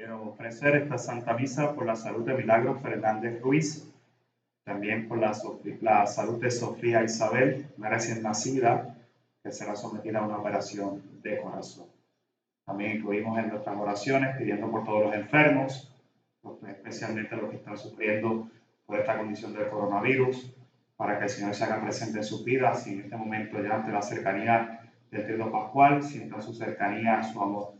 Quiero ofrecer esta Santa Misa por la salud de Milagro Fernández Ruiz, también por la, la salud de Sofía Isabel, una recién nacida, que será sometida a una operación de corazón. También incluimos en nuestras oraciones pidiendo por todos los enfermos, especialmente los que están sufriendo por esta condición del coronavirus, para que el Señor se haga presente en sus vidas y en este momento ya ante la cercanía del Tríodo Pascual, sienta su cercanía, su amor.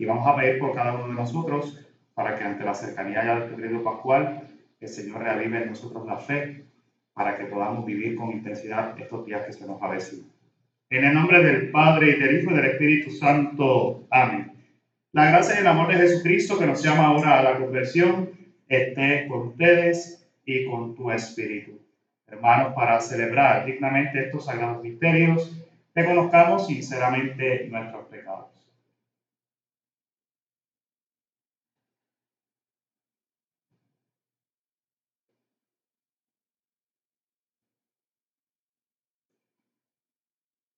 Y vamos a pedir por cada uno de nosotros para que ante la cercanía ya del Tríodo Pascual, el Señor reavive en nosotros la fe para que podamos vivir con intensidad estos días que se nos avecinan. En el nombre del Padre y del Hijo y del Espíritu Santo. Amén. La gracia y el amor de Jesucristo que nos llama ahora a la conversión esté con ustedes y con tu espíritu. Hermanos, para celebrar dignamente estos sagrados misterios, reconozcamos sinceramente nuestros pecados.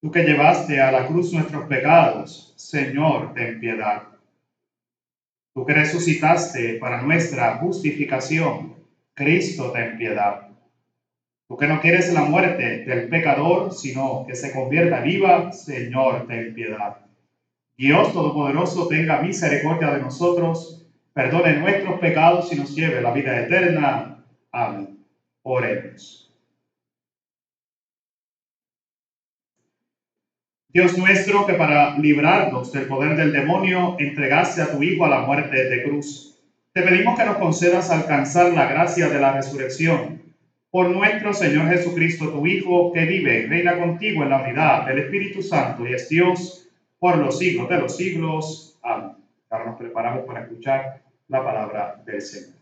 Tú que llevaste a la cruz nuestros pecados, Señor, ten piedad. Tú que resucitaste para nuestra justificación, Cristo, ten piedad. Tú que no quieres la muerte del pecador, sino que se convierta viva, Señor, ten piedad. Dios Todopoderoso, tenga misericordia de nosotros, perdone nuestros pecados y nos lleve a la vida eterna. Amén. Oremos. Dios nuestro, que para librarnos del poder del demonio entregaste a tu Hijo a la muerte de cruz, te pedimos que nos concedas alcanzar la gracia de la resurrección. Por nuestro Señor Jesucristo, tu Hijo, que vive y reina contigo en la unidad del Espíritu Santo y es Dios por los siglos de los siglos. Amén. Ahora nos preparamos para escuchar la palabra del Señor.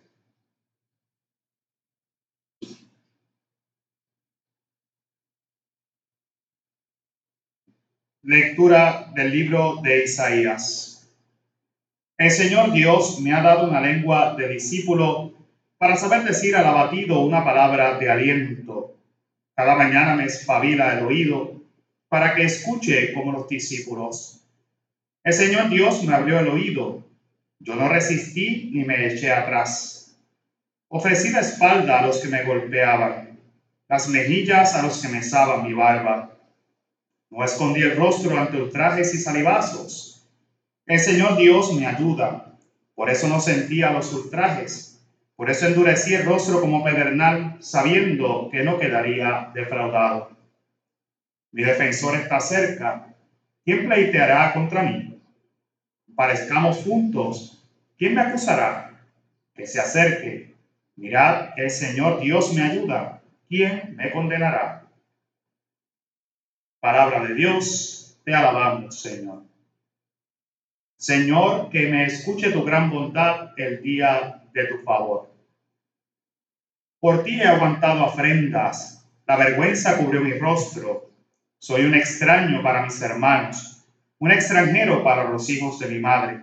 Lectura del libro de Isaías. El Señor Dios me ha dado una lengua de discípulo para saber decir al abatido una palabra de aliento. Cada mañana me espabila el oído para que escuche como los discípulos. El Señor Dios me abrió el oído. Yo no resistí ni me eché atrás. Ofrecí la espalda a los que me golpeaban, las mejillas a los que mesaban mi barba no escondí el rostro ante ultrajes y salivazos. El Señor Dios me ayuda. Por eso no sentía los ultrajes. Por eso endurecí el rostro como pedernal, sabiendo que no quedaría defraudado. Mi defensor está cerca. ¿Quién pleiteará contra mí? Parezcamos juntos. ¿Quién me acusará? Que se acerque. Mirad, el Señor Dios me ayuda. ¿Quién me condenará? Palabra de Dios, te alabamos, Señor. Señor, que me escuche tu gran bondad el día de tu favor. Por ti he aguantado afrendas, la vergüenza cubrió mi rostro. Soy un extraño para mis hermanos, un extranjero para los hijos de mi madre,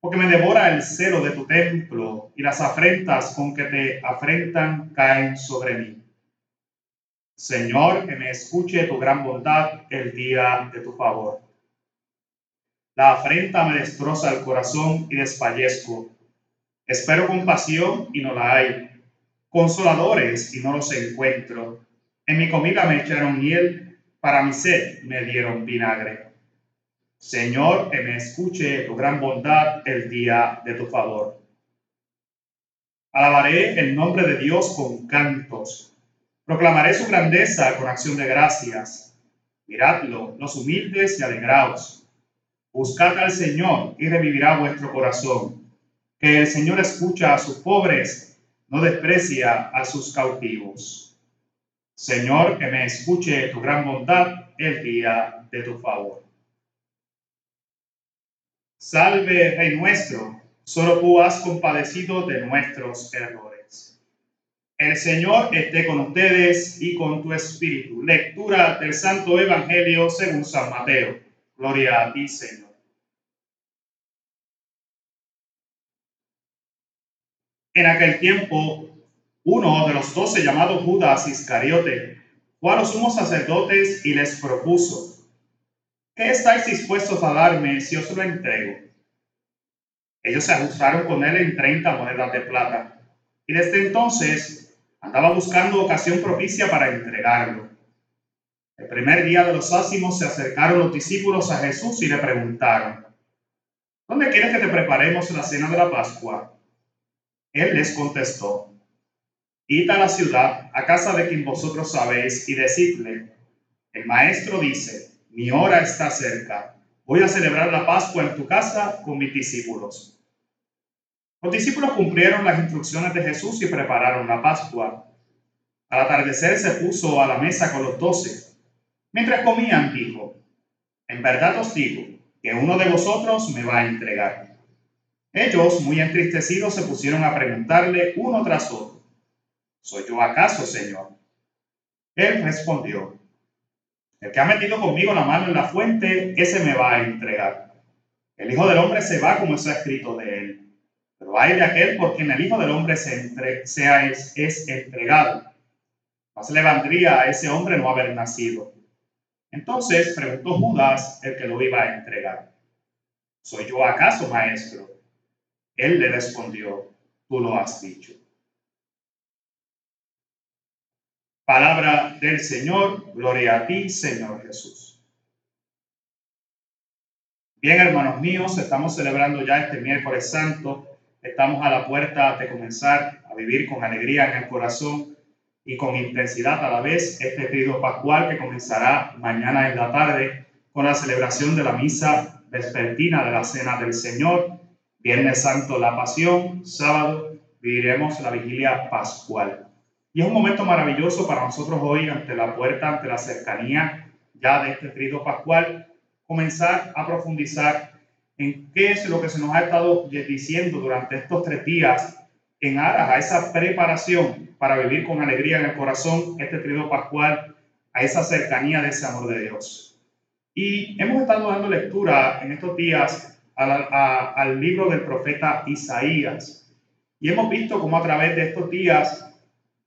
porque me devora el celo de tu templo y las afrentas con que te afrentan caen sobre mí. Señor, que me escuche tu gran bondad el día de tu favor. La afrenta me destroza el corazón y desfallezco. Espero compasión y no la hay. Consoladores y no los encuentro. En mi comida me echaron miel, para mi sed me dieron vinagre. Señor, que me escuche tu gran bondad el día de tu favor. Alabaré el nombre de Dios con cantos Proclamaré su grandeza con acción de gracias. Miradlo, los humildes y alegraos. Buscad al Señor y revivirá vuestro corazón. Que el Señor escucha a sus pobres, no desprecia a sus cautivos. Señor, que me escuche tu gran bondad el día de tu favor. Salve, Rey nuestro, solo tú has compadecido de nuestros errores. El Señor esté con ustedes y con tu espíritu. Lectura del Santo Evangelio según San Mateo. Gloria a ti, Señor. En aquel tiempo, uno de los doce llamado Judas Iscariote fue a los sumos sacerdotes y les propuso, ¿qué estáis dispuestos a darme si os lo entrego? Ellos se ajustaron con él en 30 monedas de plata. Y desde entonces andaba buscando ocasión propicia para entregarlo. El primer día de los ácimos se acercaron los discípulos a Jesús y le preguntaron, ¿dónde quieres que te preparemos la cena de la Pascua? Él les contestó, id a la ciudad, a casa de quien vosotros sabéis, y decidle, el maestro dice, mi hora está cerca, voy a celebrar la Pascua en tu casa con mis discípulos. Los discípulos cumplieron las instrucciones de Jesús y prepararon la Pascua. Al atardecer se puso a la mesa con los doce. Mientras comían, dijo, en verdad os digo que uno de vosotros me va a entregar. Ellos, muy entristecidos, se pusieron a preguntarle uno tras otro, ¿soy yo acaso, Señor? Él respondió, el que ha metido conmigo la mano en la fuente, ese me va a entregar. El Hijo del Hombre se va como está escrito de él. Pero hay de aquel por quien el Hijo del Hombre se sea, es, entregado. Más le vendría a ese hombre no haber nacido. Entonces preguntó Judas, el que lo iba a entregar. ¿Soy yo acaso, maestro? Él le respondió, tú lo has dicho. Palabra del Señor, gloria a ti, Señor Jesús. Bien, hermanos míos, estamos celebrando ya este miércoles santo, estamos a la puerta de comenzar a vivir con alegría en el corazón y con intensidad a la vez este periodo pascual que comenzará mañana en la tarde con la celebración de la misa vespertina de la Cena del Señor, Viernes Santo la Pasión, sábado viviremos la vigilia pascual. Y es un momento maravilloso para nosotros hoy, ante la puerta, ante la cercanía ya de este periodo pascual, comenzar a profundizar en qué es lo que se nos ha estado diciendo durante estos tres días en aras a esa preparación para vivir con alegría en el corazón este periodo pascual, a esa cercanía de ese amor de Dios. Y hemos estado dando lectura en estos días al libro del profeta Isaías. Y hemos visto cómo a través de estos días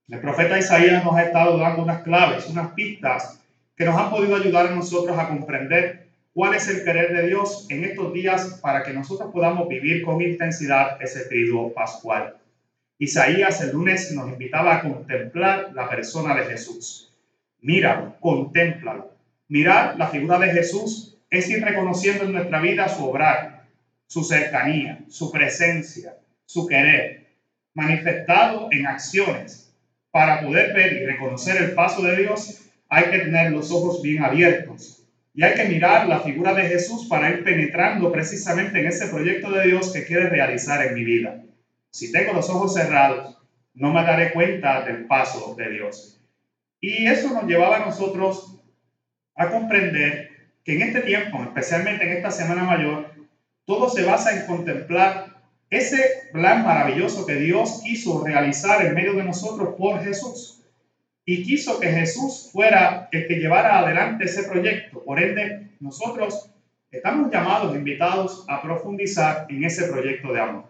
el profeta Isaías nos ha estado dando unas claves, unas pistas que nos han podido ayudar a nosotros a comprender cuál es el querer de Dios en estos días para que nosotros podamos vivir con intensidad ese periodo pascual. Isaías el lunes nos invitaba a contemplar la persona de Jesús. Míralo, contémplalo. Mirar la figura de Jesús es ir reconociendo en nuestra vida su obrar, su cercanía, su presencia, su querer, manifestado en acciones para poder ver y reconocer el paso de Dios, hay que tener los ojos bien abiertos. Y hay que mirar la figura de Jesús para ir penetrando precisamente en ese proyecto de Dios que quiere realizar en mi vida. Si tengo los ojos cerrados, no me daré cuenta del paso de Dios. Y eso nos llevaba a nosotros a comprender que en este tiempo, especialmente en esta Semana Mayor, todo se basa en contemplar ese plan maravilloso que Dios quiso realizar en medio de nosotros por Jesús. Y quiso que Jesús fuera el que llevara adelante ese proyecto. Por ende, nosotros estamos llamados, invitados a profundizar en ese proyecto de amor,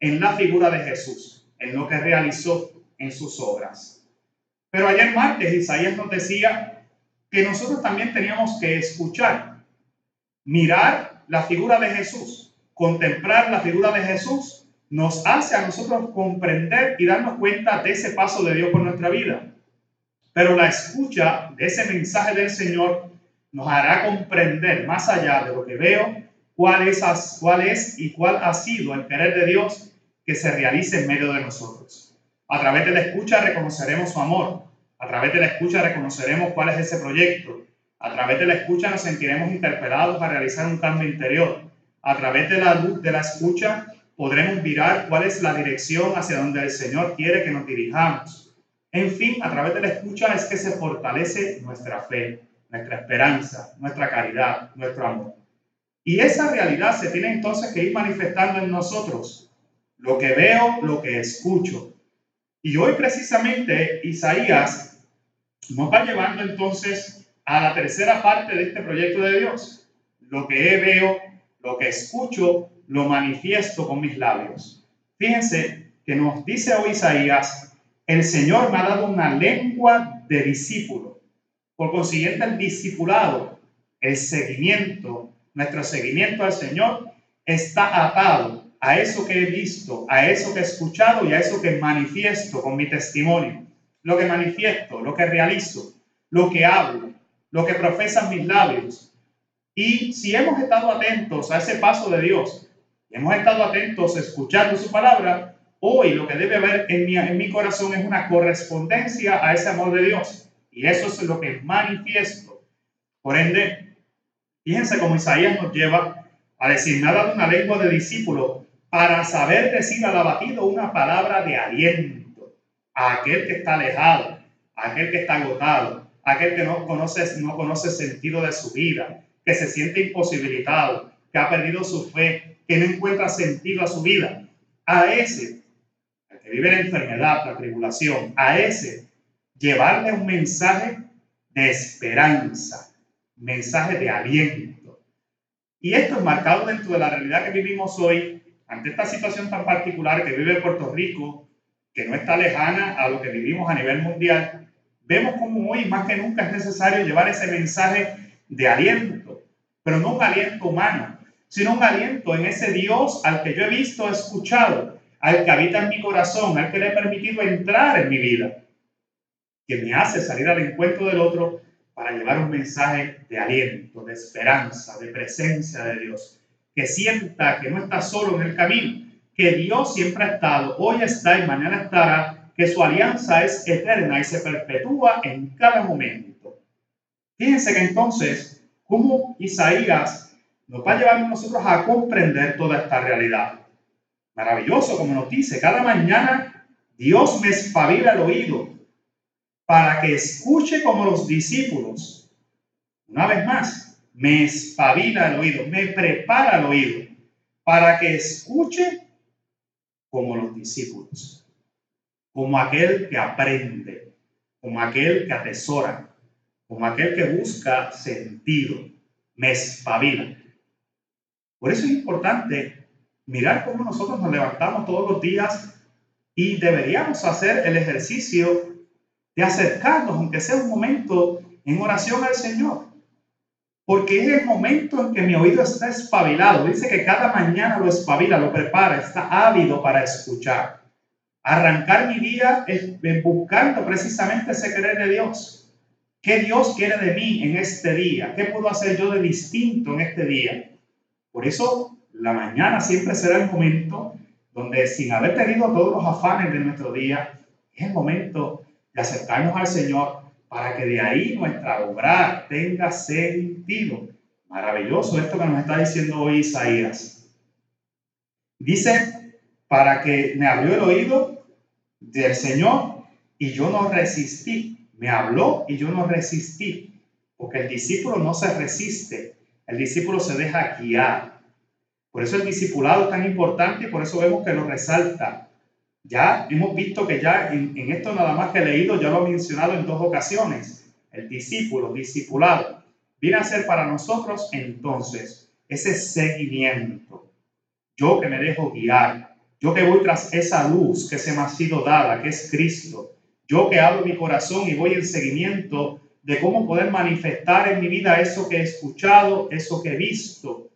en la figura de Jesús, en lo que realizó en sus obras. Pero ayer martes Isaías nos decía que nosotros también teníamos que escuchar, mirar la figura de Jesús contemplar la figura de Jesús nos hace a nosotros comprender y darnos cuenta de ese paso de Dios por nuestra vida. Pero la escucha de ese mensaje del Señor nos hará comprender más allá de lo que veo cuál es, cuál es y cuál ha sido el querer de Dios que se realice en medio de nosotros. A través de la escucha reconoceremos su amor. A través de la escucha reconoceremos cuál es ese proyecto. A través de la escucha nos sentiremos interpelados a realizar un cambio interior a través de la luz de la escucha podremos mirar cuál es la dirección hacia donde el Señor quiere que nos dirijamos. En fin, a través de la escucha es que se fortalece nuestra fe, nuestra esperanza, nuestra caridad, nuestro amor. Y esa realidad se tiene entonces que ir manifestando en nosotros. Lo que veo, lo que escucho. Y hoy precisamente Isaías nos va llevando entonces a la tercera parte de este proyecto de Dios. Lo que veo, lo que escucho lo manifiesto con mis labios. Fíjense que nos dice hoy Isaías, el Señor me ha dado una lengua de discípulo. Por consiguiente, el discipulado, el seguimiento, nuestro seguimiento al Señor está atado a eso que he visto, a eso que he escuchado y a eso que manifiesto con mi testimonio. Lo que manifiesto, lo que realizo, lo que hablo, lo que profesan mis labios. Y si hemos estado atentos a ese paso de Dios, hemos estado atentos escuchando su palabra, hoy lo que debe haber en mi, en mi corazón es una correspondencia a ese amor de Dios. Y eso es lo que manifiesto. Por ende, fíjense cómo Isaías nos lleva a decir nada de una lengua de discípulo para saber decir al abatido una palabra de aliento a aquel que está alejado, a aquel que está agotado, a aquel que no conoce, no conoce sentido de su vida, que se siente imposibilitado, que ha perdido su fe, que no encuentra sentido a su vida. A ese, que vive la enfermedad, la tribulación, a ese, llevarle un mensaje de esperanza, mensaje de aliento. Y esto es marcado dentro de la realidad que vivimos hoy ante esta situación tan particular que vive Puerto Rico, que no está lejana a lo que vivimos a nivel mundial, vemos como hoy más que nunca es necesario llevar ese mensaje de aliento, pero no un aliento humano, sino un aliento en ese Dios al que yo he visto, escuchado, al que habita en mi corazón, al que le he permitido entrar en mi vida, que me hace salir al encuentro del otro para llevar un mensaje de aliento, de esperanza, de presencia de Dios que sienta que no está solo en el camino, que Dios siempre ha estado, hoy está y mañana estará, que su alianza es eterna y se perpetúa en cada momento. Fíjense que entonces, como Isaías nos va a llevar nosotros a comprender toda esta realidad. Maravilloso, como nos dice, cada mañana Dios me espabila el oído para que escuche como los discípulos. Una vez más, me espabila el oído, me prepara el oído para que escuche como los discípulos, como aquel que aprende, como aquel que atesora, como aquel que busca sentido, me espabila. Por eso es importante mirar cómo nosotros nos levantamos todos los días y deberíamos hacer el ejercicio de acercarnos, aunque sea un momento, en oración al Señor porque es el momento en que mi oído está espabilado. Dice que cada mañana lo espabila, lo prepara, está ávido para escuchar. Arrancar mi día es buscando precisamente ese querer de Dios. ¿Qué Dios quiere de mí en este día? ¿Qué puedo hacer yo de distinto en este día? Por eso la mañana siempre será el momento donde sin haber tenido todos los afanes de nuestro día, es el momento de acercarnos al Señor para que de ahí nuestra obra tenga sentido. Maravilloso esto que nos está diciendo hoy Isaías. Dice, para que me abrió el oído del Señor y yo no resistí. Me habló y yo no resistí. Porque el discípulo no se resiste, el discípulo se deja guiar. Por eso el discipulado es tan importante y por eso vemos que lo resalta. Ya hemos visto que ya en, esto nada más que he leído, ya lo he mencionado en dos ocasiones. El discípulo, discipulado, viene a ser para nosotros entonces ese seguimiento. Yo que me dejo guiar, yo que voy tras esa luz que se me ha sido dada, que es Cristo. Yo que abro mi corazón y voy en seguimiento de cómo poder manifestar en mi vida eso que he escuchado, eso que he visto,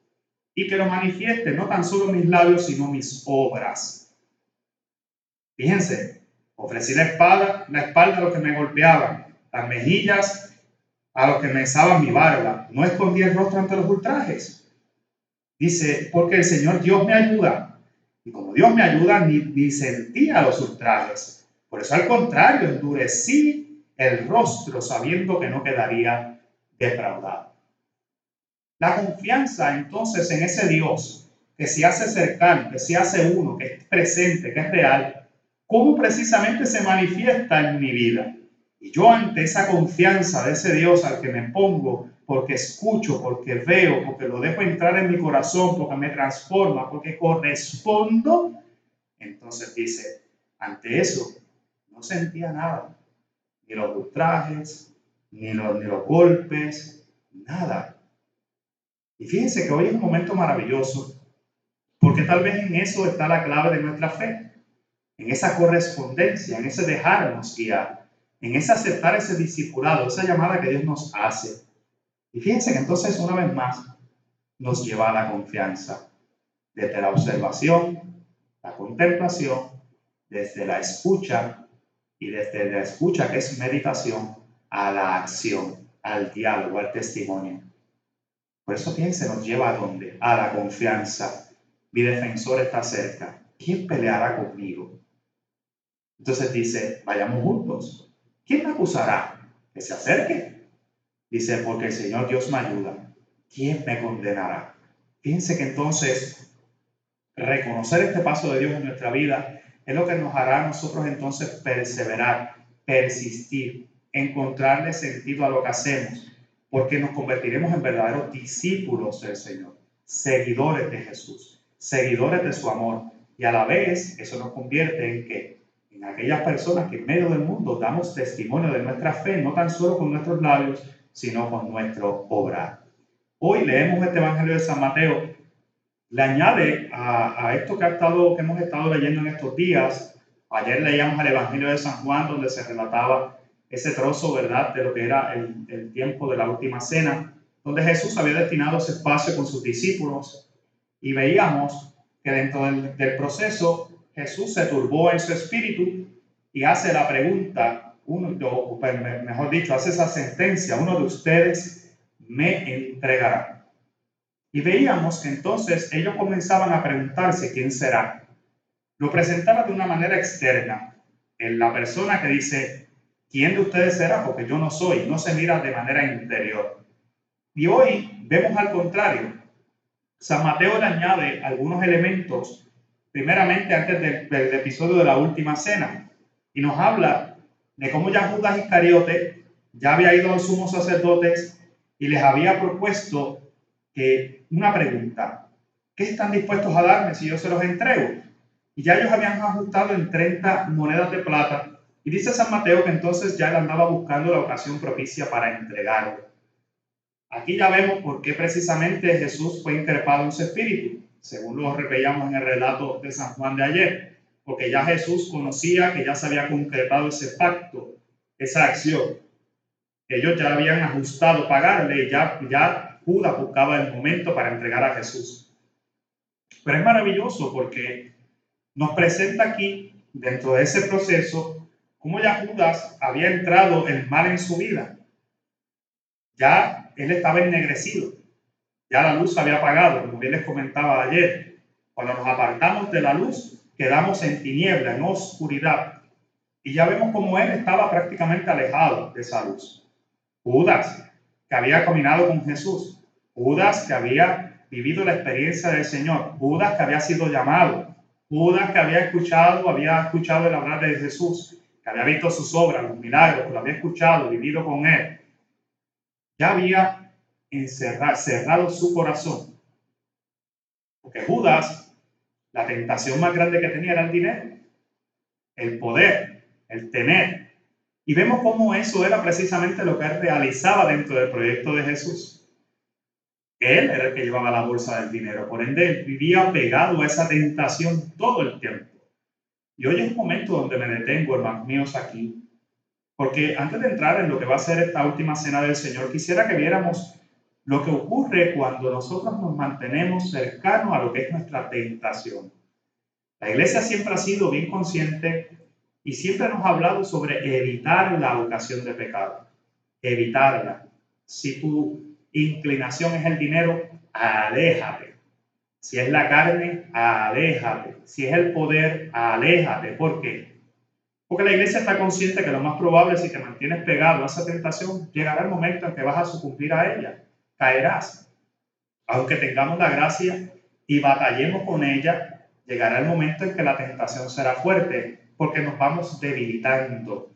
y que lo manifieste no tan solo mis labios, sino mis obras. Fíjense, ofrecí la espada, la espalda a los que me golpeaban, las mejillas a los que me besaban mi barba. No escondí el rostro ante los ultrajes. Dice, porque el Señor Dios me ayuda. Y como Dios me ayuda, ni, ni sentía los ultrajes. Por eso al contrario, endurecí el rostro sabiendo que no quedaría defraudado. La confianza entonces en ese Dios que se hace cercano, que se hace uno, que es presente, que es real, cómo precisamente se manifiesta en mi vida. Y yo ante esa confianza de ese Dios al que me pongo, porque escucho, porque veo, porque lo dejo entrar en mi corazón, porque me transforma, porque correspondo, entonces dice, ante eso no sentía nada, ni los ultrajes, ni los, ni los golpes, nada. Y fíjense que hoy es un momento maravilloso, porque tal vez en eso está la clave de nuestra fe en esa correspondencia, en ese dejarnos guiar, en ese aceptar ese discipulado, esa llamada que Dios nos hace. Y fíjense que entonces una vez más nos lleva a la confianza. desde la observación, la contemplación, desde la escucha y desde la escucha que es meditación a la acción, al diálogo, al testimonio. Por eso se nos lleva a dónde? A la confianza. Mi defensor está cerca. ¿Quién peleará conmigo? Entonces dice, vayamos juntos. ¿Quién me acusará? Que se acerque. Dice, porque el Señor Dios me ayuda. ¿Quién me condenará? Fíjense que entonces reconocer este paso de Dios en nuestra vida es lo que nos hará a nosotros entonces perseverar, persistir, encontrarle sentido a lo que hacemos, porque nos convertiremos en verdaderos discípulos del Señor, seguidores de Jesús, seguidores de su amor. Y a la vez eso nos convierte en que en aquellas personas que en medio del mundo damos testimonio de nuestra fe, no tan solo con nuestros labios, sino con nuestro obrar. Hoy leemos este Evangelio de San Mateo, le añade a, esto que, ha estado, que hemos estado leyendo en estos días. Ayer leíamos el Evangelio de San Juan, donde se relataba ese trozo, ¿verdad?, de lo que era el, el tiempo de la última cena, donde Jesús había destinado ese espacio con sus discípulos y veíamos que dentro del, del proceso Jesús se turbó en su espíritu y hace la pregunta, uno, o mejor dicho, hace esa sentencia, uno de ustedes me entregará. Y veíamos que entonces ellos comenzaban a preguntarse quién será. Lo presentaba de una manera externa. En la persona que dice, ¿quién de ustedes será? Porque yo no soy, no se mira de manera interior. Y hoy vemos al contrario. San Mateo le añade algunos elementos, primeramente antes del, episodio de la última cena, y nos habla de cómo ya Judas Iscariote ya había ido a los sumos sacerdotes y les había propuesto que una pregunta, ¿qué están dispuestos a darme si yo se los entrego? Y ya ellos habían ajustado en 30 monedas de plata y dice San Mateo que entonces ya él andaba buscando la ocasión propicia para entregarlo. Aquí ya vemos por qué precisamente Jesús fue increpado en su espíritu, según lo veíamos en el relato de San Juan de ayer, porque ya Jesús conocía que ya se había concretado ese pacto, esa acción. Ellos ya habían ajustado pagarle, ya, ya Judas buscaba el momento para entregar a Jesús. Pero es maravilloso porque nos presenta aquí, dentro de ese proceso, cómo ya Judas había entrado el mal en su vida. Ya él estaba ennegrecido, ya la luz había apagado, como bien les comentaba ayer. Cuando nos apartamos de la luz, quedamos en tiniebla, en oscuridad. Y ya vemos cómo él estaba prácticamente alejado de esa luz. Judas, que había caminado con Jesús. Judas, que había vivido la experiencia del Señor. Judas, que había sido llamado. Judas, que había escuchado, había escuchado el hablar de Jesús que había visto sus obras, los milagros, que lo había escuchado, vivido con él, ya había encerrado, cerrado su corazón. Porque Judas, la tentación más grande que tenía era el dinero, el poder, el tener. Y vemos cómo eso era precisamente lo que él realizaba dentro del proyecto de Jesús. Él era el que llevaba la bolsa del dinero, por ende él vivía pegado a esa tentación todo el tiempo. Y hoy es un momento donde me detengo, hermanos míos, aquí, porque antes de entrar en lo que va a ser esta última cena del Señor, quisiera que viéramos lo que ocurre cuando nosotros nos mantenemos cercanos a lo que es nuestra tentación. La iglesia siempre ha sido bien consciente y siempre nos ha hablado sobre evitar la ocasión de pecado, evitarla. Si tu inclinación es el dinero, aléjate si es la carne, aléjate. Si es el poder, aléjate. ¿Por qué? Porque la iglesia está consciente que lo más probable, si te mantienes pegado a esa tentación, llegará el momento en que vas a sucumbir a ella. Caerás. Aunque tengamos la gracia y batallemos con ella, llegará el momento en que la tentación será fuerte, porque nos vamos debilitando.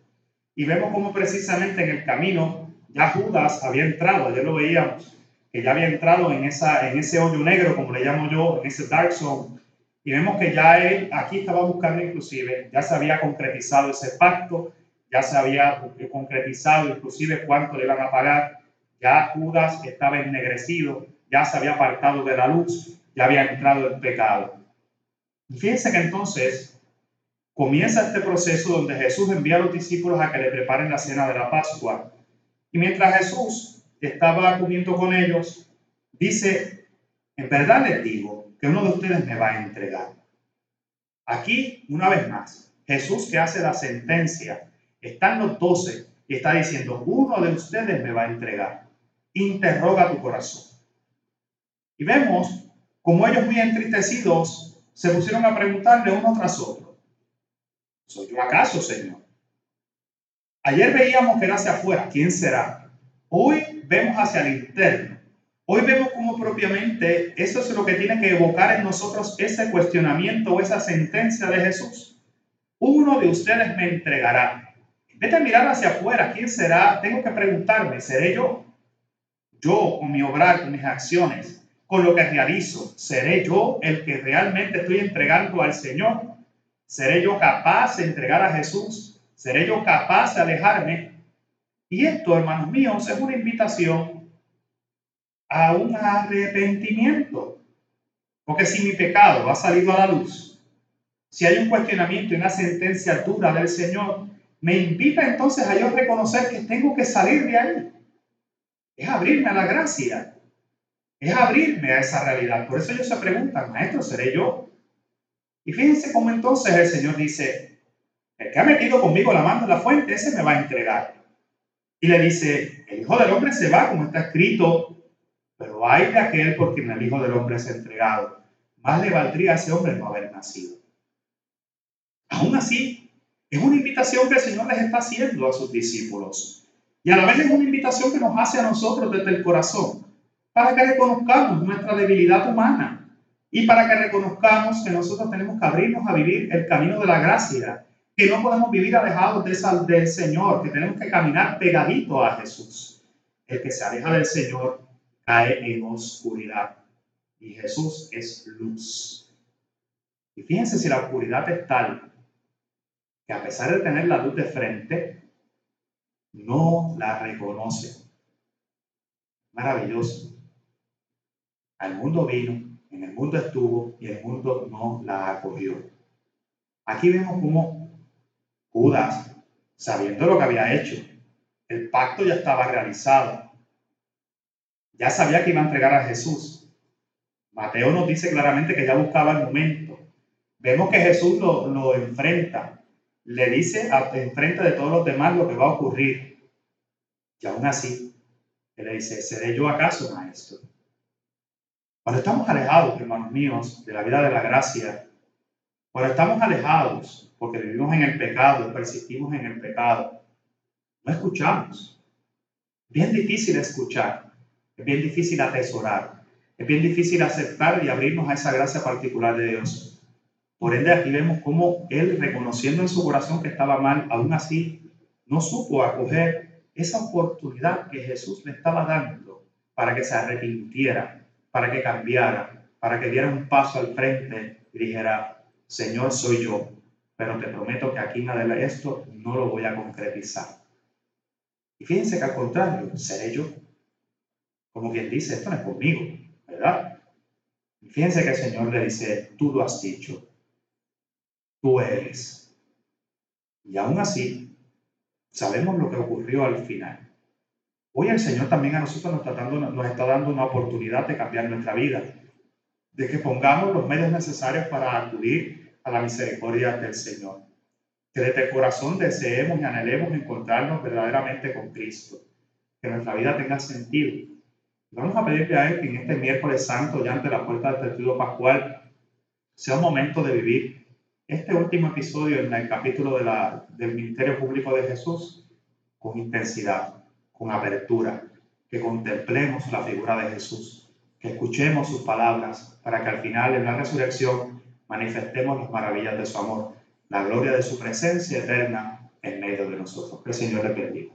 Y vemos cómo precisamente en el camino ya Judas había entrado, ayer lo veíamos, ya había entrado en, ese hoyo negro, como le llamo yo, en ese dark zone. Y vemos que ya él aquí estaba buscando inclusive, ya se había concretizado ese pacto, ya se había concretizado inclusive cuánto le iban a pagar, ya Judas estaba ennegrecido, ya se había apartado de la luz, ya había entrado en pecado. fíjense que entonces comienza este proceso donde Jesús envía a los discípulos a que le preparen la cena de la Pascua. Y mientras Jesús estaba comiendo con ellos, dice, en verdad les digo, que uno de ustedes me va a entregar. Aquí, una vez más, Jesús que hace la sentencia, están los doce y está diciendo, uno de ustedes me va a entregar. Interroga tu corazón. Y vemos como ellos muy entristecidos se pusieron a preguntarle uno tras otro, ¿soy yo acaso, Señor? Ayer veíamos que era hacia afuera, ¿quién será? Hoy vemos hacia el interno. Hoy vemos como propiamente eso es lo que tiene que evocar en nosotros ese cuestionamiento o esa sentencia de Jesús. Uno de ustedes me entregará. Vete a mirar hacia afuera, ¿quién será? Tengo que preguntarme, ¿seré yo? Yo, con mi obrar, con mis acciones, con lo que realizo, ¿seré yo el que realmente estoy entregando al Señor? ¿Seré yo capaz de entregar a Jesús? ¿Seré yo capaz de alejarme? Y esto, hermanos míos, es una invitación a un arrepentimiento. Porque si mi pecado ha salido a la luz, si hay un cuestionamiento y una sentencia dura del Señor, me invita entonces a yo reconocer que tengo que salir de ahí. Es abrirme a la gracia. Es abrirme a esa realidad. Por eso ellos se preguntan, maestro, ¿seré yo? Y fíjense cómo entonces el Señor dice, el que ha metido conmigo la mano en la fuente, ese me va a entregar. Y le dice, el Hijo del Hombre se va, como está escrito, pero hay de aquel por quien el Hijo del Hombre es entregado. Más le valdría a ese hombre no haber nacido. Aún así, es una invitación que el Señor les está haciendo a sus discípulos. Y a la vez es una invitación que nos hace a nosotros desde el corazón, para que reconozcamos nuestra debilidad humana y para que reconozcamos que nosotros tenemos que abrirnos a vivir el camino de la gracia, que no podemos vivir alejados de del Señor, que tenemos que caminar pegadito a Jesús. El que se aleja del Señor cae en oscuridad y Jesús es luz. Y fíjense si la oscuridad es tal que a pesar de tener la luz de frente, no la reconoce. Maravilloso. Al mundo vino, en el mundo estuvo y el mundo no la acogió. Aquí vemos cómo Judas, sabiendo lo que había hecho, el pacto ya estaba realizado. Ya sabía que iba a entregar a Jesús. Mateo nos dice claramente que ya buscaba el momento. Vemos que Jesús lo, lo enfrenta le dice en frente de todos los demás lo que va a ocurrir. Y aún así, le dice, ¿seré yo acaso maestro? Cuando estamos alejados, hermanos míos, de la vida de la gracia, cuando estamos alejados porque vivimos en el pecado, persistimos en el pecado, no escuchamos. Es bien difícil escuchar, es bien difícil atesorar, es bien difícil aceptar y abrirnos a esa gracia particular de Dios. Por ende, aquí vemos cómo él, reconociendo en su corazón que estaba mal, aún así no supo acoger esa oportunidad que Jesús le estaba dando para que se arrepintiera, para que cambiara, para que diera un paso al frente y dijera, Señor, soy yo, pero te prometo que aquí nada de esto no lo voy a concretizar. Y fíjense que al contrario, seré yo. Como quien dice, esto no es conmigo, ¿verdad? Y fíjense que el Señor le dice, tú lo has dicho, tú eres. Y aún así, sabemos lo que ocurrió al final. Hoy el Señor también a nosotros nos está, dando, nos está dando una oportunidad de cambiar nuestra vida, de que pongamos los medios necesarios para acudir a la misericordia del Señor. Que desde corazón deseemos y anhelemos encontrarnos verdaderamente con Cristo, que nuestra vida tenga sentido. Vamos a pedirle que en este miércoles santo, ya ante la puerta del Testigo Pascual, sea un momento de vivir este último episodio en el capítulo de la, del ministerio público de Jesús con intensidad, con apertura, que contemplemos la figura de Jesús, que escuchemos sus palabras para que al final en la resurrección manifestemos las maravillas de su amor, la gloria de su presencia eterna en medio de nosotros. Que el Señor le bendiga.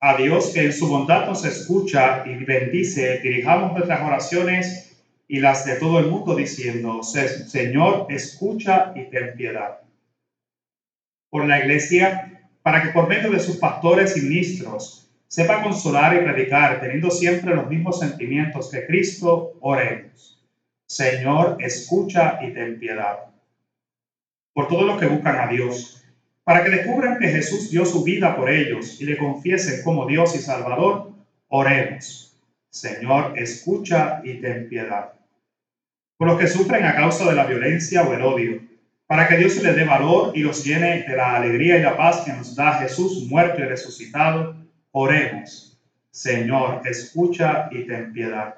a Dios que en su bondad nos escucha y bendice, dirijamos nuestras oraciones y las de todo el mundo diciendo, Señor, escucha y ten piedad. Por la iglesia, para que por medio de sus pastores y ministros sepa consolar y predicar, teniendo siempre los mismos sentimientos que Cristo, oremos. Señor, escucha y ten piedad. Por todos los que buscan a Dios, para que descubran que Jesús dio su vida por ellos y le confiesen como Dios y Salvador, oremos. Señor, escucha y ten piedad. Por los que sufren a causa de la violencia o el odio, para que Dios les dé valor y los llene de la alegría y la paz que nos da Jesús muerto y resucitado, oremos. Señor, escucha y ten piedad.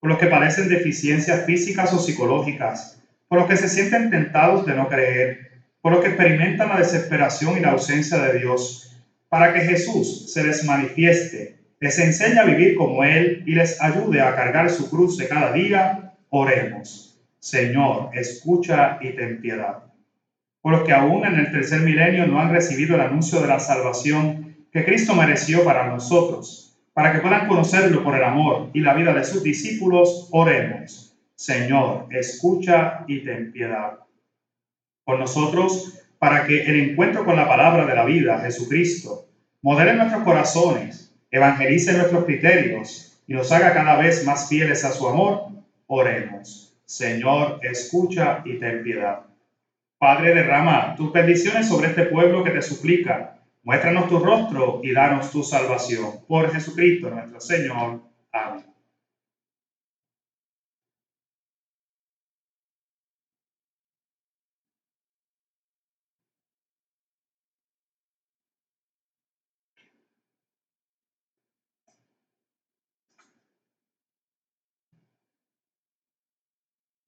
Por los que padecen deficiencias físicas o psicológicas, por los que se sienten tentados de no creer, por los que experimentan la desesperación y la ausencia de Dios, para que Jesús se les manifieste, les enseñe a vivir como Él y les ayude a cargar su cruz de cada día, oremos. Señor, escucha y ten piedad. Por los que aún en el tercer milenio no han recibido el anuncio de la salvación que Cristo mereció para nosotros, para que puedan conocerlo por el amor y la vida de sus discípulos, oremos. Señor, escucha y ten piedad. Por nosotros, para que el encuentro con la palabra de la vida, Jesucristo, modele nuestros corazones, evangelice nuestros criterios y nos haga cada vez más fieles a su amor, oremos. Señor, escucha y ten piedad. Padre, derrama tus bendiciones sobre este pueblo que te suplica. Muéstranos tu rostro y danos tu salvación. Por Jesucristo nuestro Señor. Amén.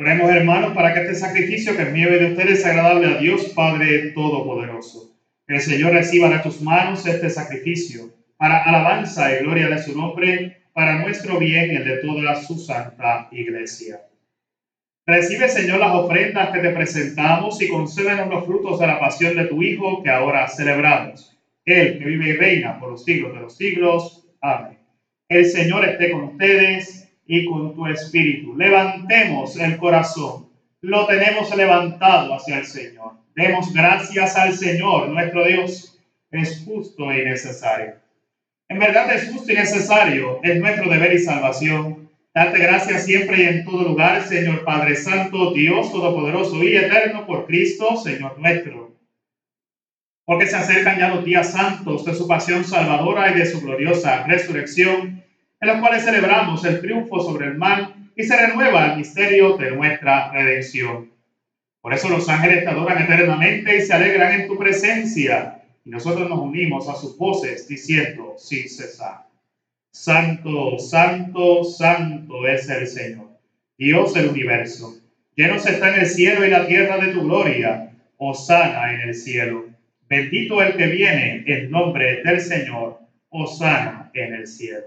Oremos, hermanos, para que este sacrificio que es mío y de ustedes sea agradable a Dios Padre Todopoderoso. Que el Señor reciba de tus manos este sacrificio para alabanza y gloria de su nombre, para nuestro bien y el de toda su santa iglesia. Recibe, Señor, las ofrendas que te presentamos y concédenos los frutos de la pasión de tu Hijo que ahora celebramos. Él que vive y reina por los siglos de los siglos. Amén. El Señor esté con ustedes y con tu espíritu. Levantemos el corazón. Lo tenemos levantado hacia el Señor. Demos gracias al Señor, nuestro Dios. Es justo y necesario. En verdad es justo y necesario. Es nuestro deber y salvación. Darte gracias siempre y en todo lugar, Señor Padre Santo, Dios Todopoderoso y Eterno, por Cristo, Señor nuestro. Porque se acercan ya los días santos de su pasión salvadora y de su gloriosa resurrección en los cuales celebramos el triunfo sobre el mal y se renueva el misterio de nuestra redención. Por eso los ángeles te adoran eternamente y se alegran en tu presencia, y nosotros nos unimos a sus voces diciendo sin cesar, Santo, Santo, Santo es el Señor, Dios del universo. Llenos está en el cielo y la tierra de tu gloria, Osana en el cielo. Bendito el que viene en nombre del Señor, Osana en el cielo.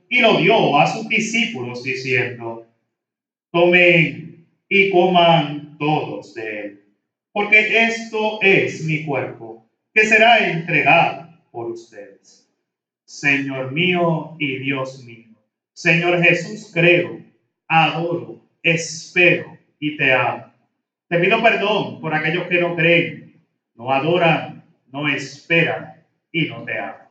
y lo dio a sus discípulos diciendo, tomen y coman todos de él, porque esto es mi cuerpo, que será entregado por ustedes. Señor mío y Dios mío, Señor Jesús, creo, adoro, espero y te amo. Te pido perdón por aquellos que no creen, no adoran, no esperan y no te aman.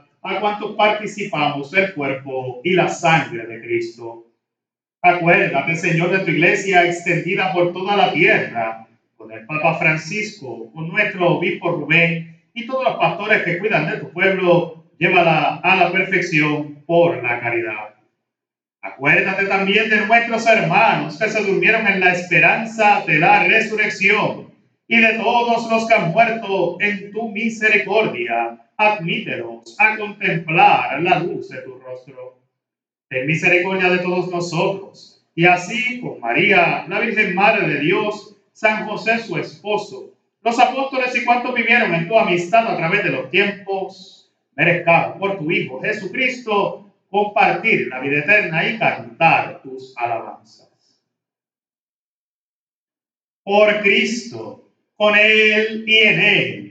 a cuantos participamos del cuerpo y la sangre de Cristo. Acuérdate, Señor, de tu iglesia extendida por toda la tierra, con el Papa Francisco, con nuestro obispo Rubén y todos los pastores que cuidan de tu pueblo, llévala a la perfección por la caridad. Acuérdate también de nuestros hermanos que se durmieron en la esperanza de la resurrección y de todos los que han muerto en tu misericordia admítelos a contemplar la luz de tu rostro. Ten misericordia de todos nosotros, y así con María, la Virgen Madre de Dios, San José su esposo, los apóstoles y cuantos vivieron en tu amistad a través de los tiempos, merezcamos por tu Hijo Jesucristo compartir la vida eterna y cantar tus alabanzas. Por Cristo, con Él y en Él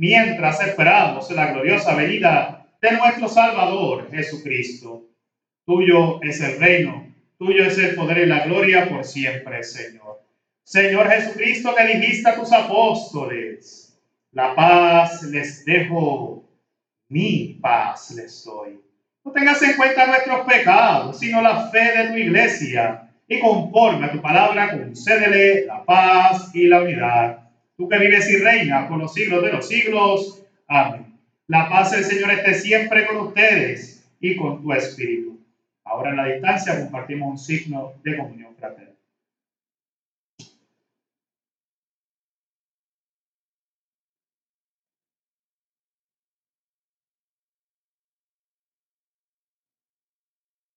mientras esperamos la gloriosa venida de nuestro Salvador Jesucristo. Tuyo es el reino, tuyo es el poder y la gloria por siempre, Señor. Señor Jesucristo, que dijiste a tus apóstoles, la paz les dejo, mi paz les doy. No tengas en cuenta nuestros pecados, sino la fe de tu iglesia, y conforme a tu palabra, concédele la paz y la unidad tú que vives y reinas por los siglos de los siglos. Amén. La paz del Señor esté siempre con ustedes y con tu espíritu. Ahora en la distancia compartimos un signo de comunión fraterna.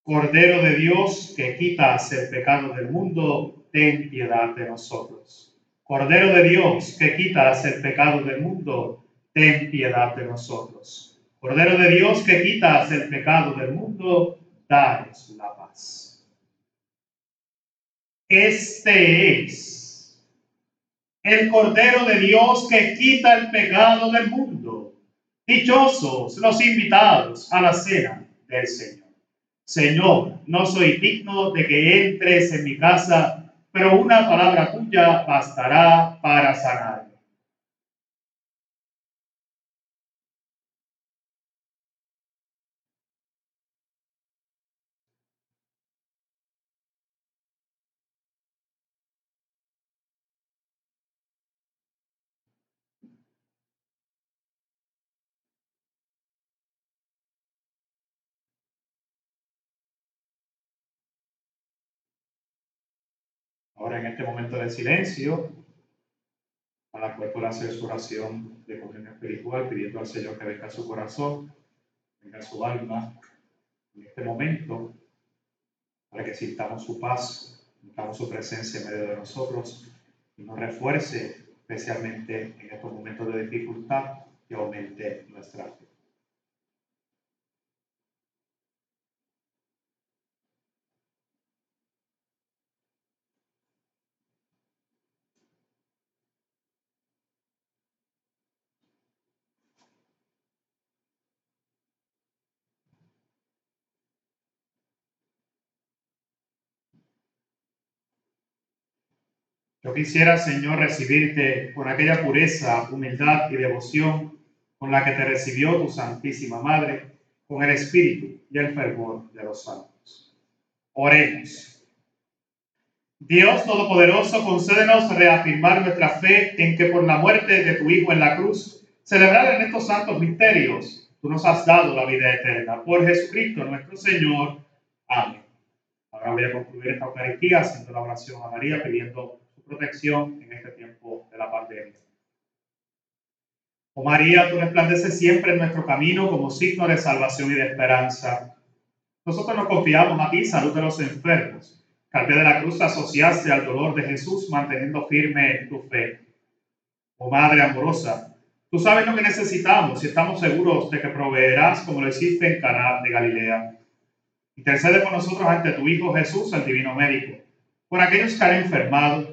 Cordero de Dios que quitas el pecado del mundo, ten piedad de nosotros. Cordero de Dios, que quitas el pecado del mundo, ten piedad de nosotros. Cordero de Dios, que quitas el pecado del mundo, danos la paz. Este es el Cordero de Dios que quita el pecado del mundo. Dichosos los invitados a la cena del Señor. Señor, no soy digno de que entres en mi casa pero una palabra tuya bastará para sanar. Ahora en este momento de silencio, para cual pueda hacer su oración de comunión espiritual, pidiendo al Señor que venga su corazón, venga su alma, en este momento, para que sintamos su paz, sintamos su presencia en medio de nosotros y nos refuerce especialmente en estos momentos de dificultad que aumente nuestra fe. Yo quisiera, Señor, recibirte con aquella pureza, humildad y devoción con la que te recibió tu Santísima Madre, con el espíritu y el fervor de los santos. Oremos. Dios Todopoderoso, concédenos reafirmar nuestra fe en que por la muerte de tu Hijo en la cruz, celebrar en estos santos misterios, tú nos has dado la vida eterna. Por Jesucristo nuestro Señor. Amén. Ahora voy a concluir esta Eucaristía haciendo la oración a María, pidiendo protección en este tiempo de la pandemia. Oh María, tú resplandeces siempre en nuestro camino como signo de salvación y de esperanza. Nosotros nos confiamos a ti, salud de los enfermos, que de la cruz asociaste al dolor de Jesús manteniendo firme tu fe. Oh Madre amorosa, tú sabes lo que necesitamos y estamos seguros de que proveerás como lo hiciste en Caná de Galilea. Intercede por nosotros ante tu Hijo Jesús, el Divino Médico, por aquellos que han enfermado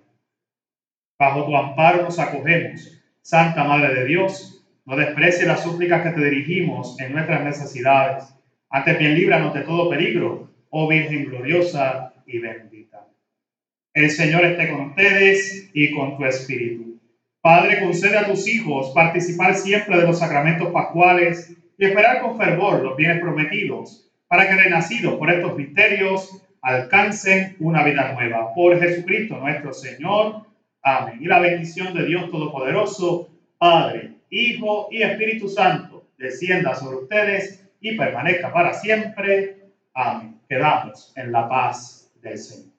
Bajo tu amparo nos acogemos. Santa Madre de Dios, no desprecie las súplicas que te dirigimos en nuestras necesidades. Ante bien líbranos de todo peligro, oh Virgen gloriosa y bendita. El Señor esté con ustedes y con tu espíritu. Padre, concede a tus hijos participar siempre de los sacramentos pascuales y esperar con fervor los bienes prometidos, para que renacidos por estos misterios alcancen una vida nueva. Por Jesucristo nuestro Señor. Amén. Y la bendición de Dios Todopoderoso, Padre, Hijo y Espíritu Santo, descienda sobre ustedes y permanezca para siempre. Amén. Quedamos en la paz del Señor.